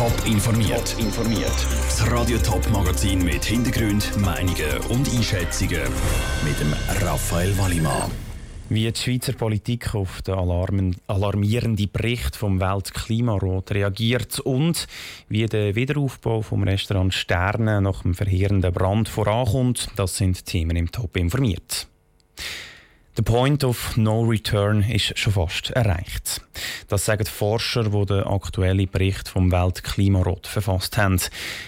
Top informiert. Top informiert. Das Radio Top Magazin mit Hintergrund, Meinungen und Einschätzungen mit dem Raphael Wallimann. Wie die Schweizer Politik auf den alarmierenden Bericht vom Weltklimarat reagiert und wie der Wiederaufbau vom Restaurant Sterne nach dem verheerenden Brand vorankommt, das sind Themen im Top informiert. Der Point of No Return ist schon fast erreicht. Das sagen Forscher, die den aktuellen Bericht vom Weltklimarat verfasst haben.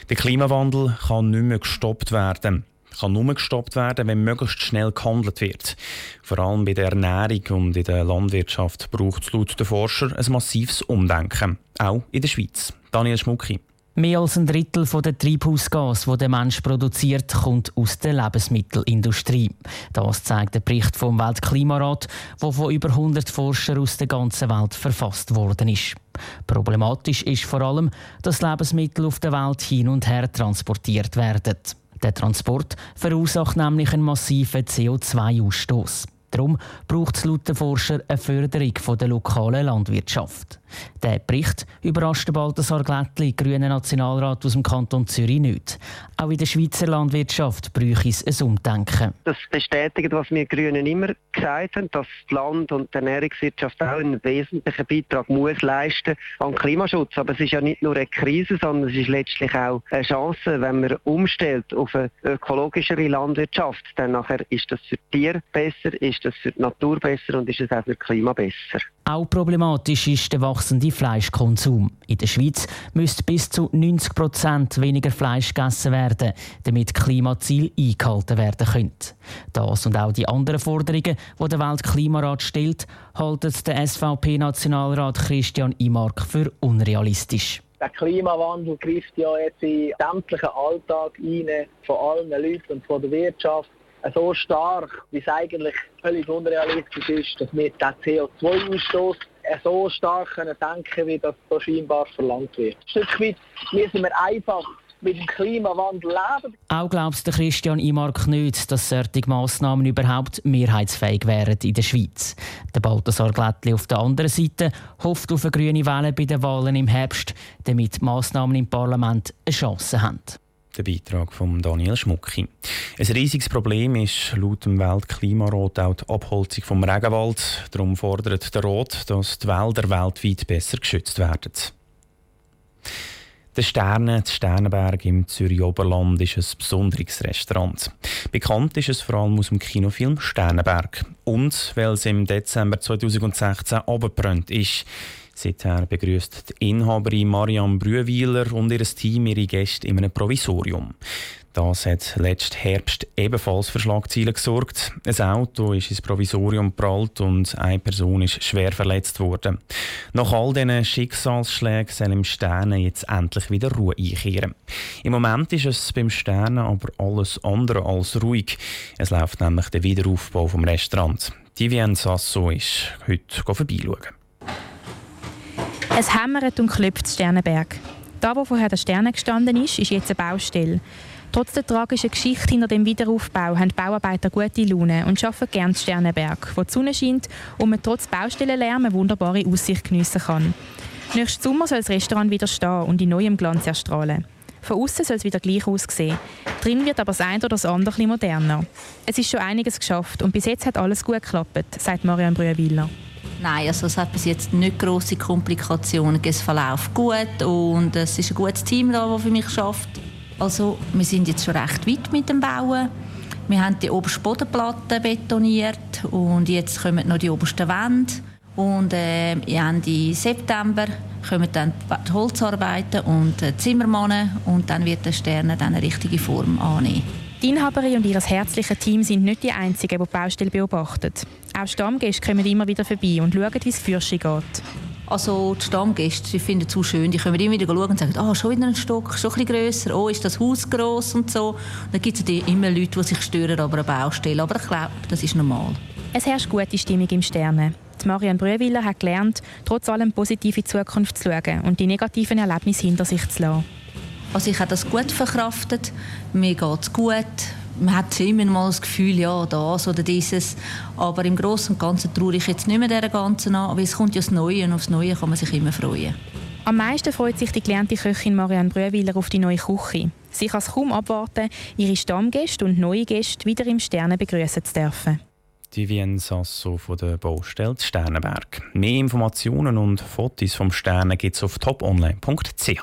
Der Klimawandel kann nicht mehr gestoppt werden kann nur gestoppt werden, wenn möglichst schnell gehandelt wird. Vor allem bei der Ernährung und in der Landwirtschaft braucht es laut den Forscher ein massives Umdenken. Auch in der Schweiz. Daniel Schmucki. Mehr als ein Drittel der Treibhausgas, die der Mensch produziert, kommt aus der Lebensmittelindustrie. Das zeigt der Bericht vom Weltklimarat, der von über 100 Forschern aus der ganzen Welt verfasst worden ist. Problematisch ist vor allem, dass Lebensmittel auf der Welt hin und her transportiert werden. Der Transport verursacht nämlich einen massiven CO2-Ausstoß. Darum braucht es laut den Forscher eine Förderung der lokalen Landwirtschaft. Der Bericht überrascht Balthasar Glättli, grüner Nationalrat aus dem Kanton Zürich, nicht. Auch in der Schweizer Landwirtschaft bräuchte es ein Umdenken. Das bestätigt, was wir Grünen immer gesagt haben, dass das Land und die Ernährungswirtschaft auch einen wesentlichen Beitrag muss leisten an Klimaschutz. Aber es ist ja nicht nur eine Krise, sondern es ist letztlich auch eine Chance, wenn man umstellt auf eine ökologischere Landwirtschaft. Dann nachher ist das für die Tiere besser, ist das für die Natur besser und ist es auch für das Klima besser. Auch problematisch ist der wachsende Fleischkonsum. In der Schweiz müsste bis zu 90 Prozent weniger Fleisch gegessen werden, damit Klimaziel eingehalten werden können. Das und auch die anderen Forderungen, die der Weltklimarat stellt, haltet der SVP-Nationalrat Christian Imark für unrealistisch. Der Klimawandel greift ja jetzt in sämtlichen Alltag rein, von allen Leuten und von der Wirtschaft so stark, wie es eigentlich völlig unrealistisch ist, dass wir den CO2-Ausstoß so stark können denken wie das so scheinbar verlangt wird. Ein Stück weit müssen wir einfach mit dem Klimawandel leben. Auch glaubst du Christian Imark nicht, dass solche Massnahmen überhaupt mehrheitsfähig wären in der Schweiz. Der Balthasar Glättli auf der anderen Seite hofft auf eine grüne Welle bei den Wahlen im Herbst, damit Massnahmen im Parlament eine Chance haben. Der Beitrag von Daniel Schmucki. Ein riesiges Problem ist laut dem Weltklimarat auch die Abholzung vom Regenwald. Darum fordert der Rat, dass die Wälder weltweit besser geschützt werden. Der Sterne, der Sternenberg im Zürich Oberland, ist ein besonderes Restaurant. Bekannt ist es vor allem aus dem Kinofilm Sternenberg. Und weil es im Dezember 2016 abgebrannt ist. Seither begrüßt die Inhaberin Marianne Brühwiler und ihr Team ihre Gäste in einem Provisorium. Das hat letzten Herbst ebenfalls für Schlagzeilen gesorgt. Ein Auto ist ins Provisorium geprallt und eine Person ist schwer verletzt worden. Nach all diesen Schicksalsschlägen soll im Sternen jetzt endlich wieder Ruhe einkehren. Im Moment ist es beim Sternen aber alles andere als ruhig. Es läuft nämlich der Wiederaufbau vom Restaurant. Divien Sasso ist heute vorbeischauen. Es hämmert und klopft Sternenberg. Da, wo vorher der Sterne gestanden ist, ist jetzt eine Baustelle. Trotz der tragischen Geschichte hinter dem Wiederaufbau haben die Bauarbeiter gute Laune und arbeiten gerne Sternenberg, wo die Sonne scheint und man trotz Baustellenlärm eine wunderbare Aussicht geniessen kann. Nächsten Sommer soll das Restaurant wieder stehen und in neuem Glanz erstrahlen. Von außen soll es wieder gleich aussehen. Drin wird aber das eine oder das andere moderner. Es ist schon einiges geschafft und bis jetzt hat alles gut geklappt, sagt Marianne Brüewiller. Nein, also es hat bis jetzt nicht große Komplikationen. Es verläuft gut und es ist ein gutes Team da, das für mich schafft. Also wir sind jetzt schon recht weit mit dem Bauen. Wir haben die oberste Bodenplatte betoniert und jetzt kommen noch die obersten Wände. Und äh, Ende September kommen dann die Holzarbeiten und die Zimmermannen und dann wird der Stern dann eine richtige Form annehmen. Die Inhaberin und ihr herzliches Team sind nicht die Einzigen, die die Baustelle beobachten. Auch Stammgäste kommen immer wieder vorbei und schauen, wie es Fürsche geht. Also die Stammgäste die finden es so schön. Die können immer wieder schauen und sagen, oh, schon wieder ein Stock, schon ein bisschen grösser, oh, ist das Haus gross und so. Und dann gibt es immer Leute, die sich stören aber eine Baustelle. Aber ich glaube, das ist normal. Es herrscht gute Stimmung im Sterne. Die Marianne Brüewiller hat gelernt, trotz allem positiv in die Zukunft zu schauen und die negativen Erlebnisse hinter sich zu lassen. Also ich habe das gut verkraftet. Mir geht es gut man hat immer mal das Gefühl, ja, das oder dieses. Aber im Großen und Ganzen traue ich jetzt nicht mehr dieser ganzen an, weil es kommt ja das Neue und aufs Neue kann man sich immer freuen. Am meisten freut sich die gelernte Köchin Marianne Brühwiller auf die neue Küche. Sie kann es kaum abwarten, ihre Stammgäste und neue Gäste wieder im Sterne begrüßen zu dürfen. Die Vien Sasso von der Baustelle Sternenberg. Mehr Informationen und Fotos vom Sternen gibt es auf toponline.ch.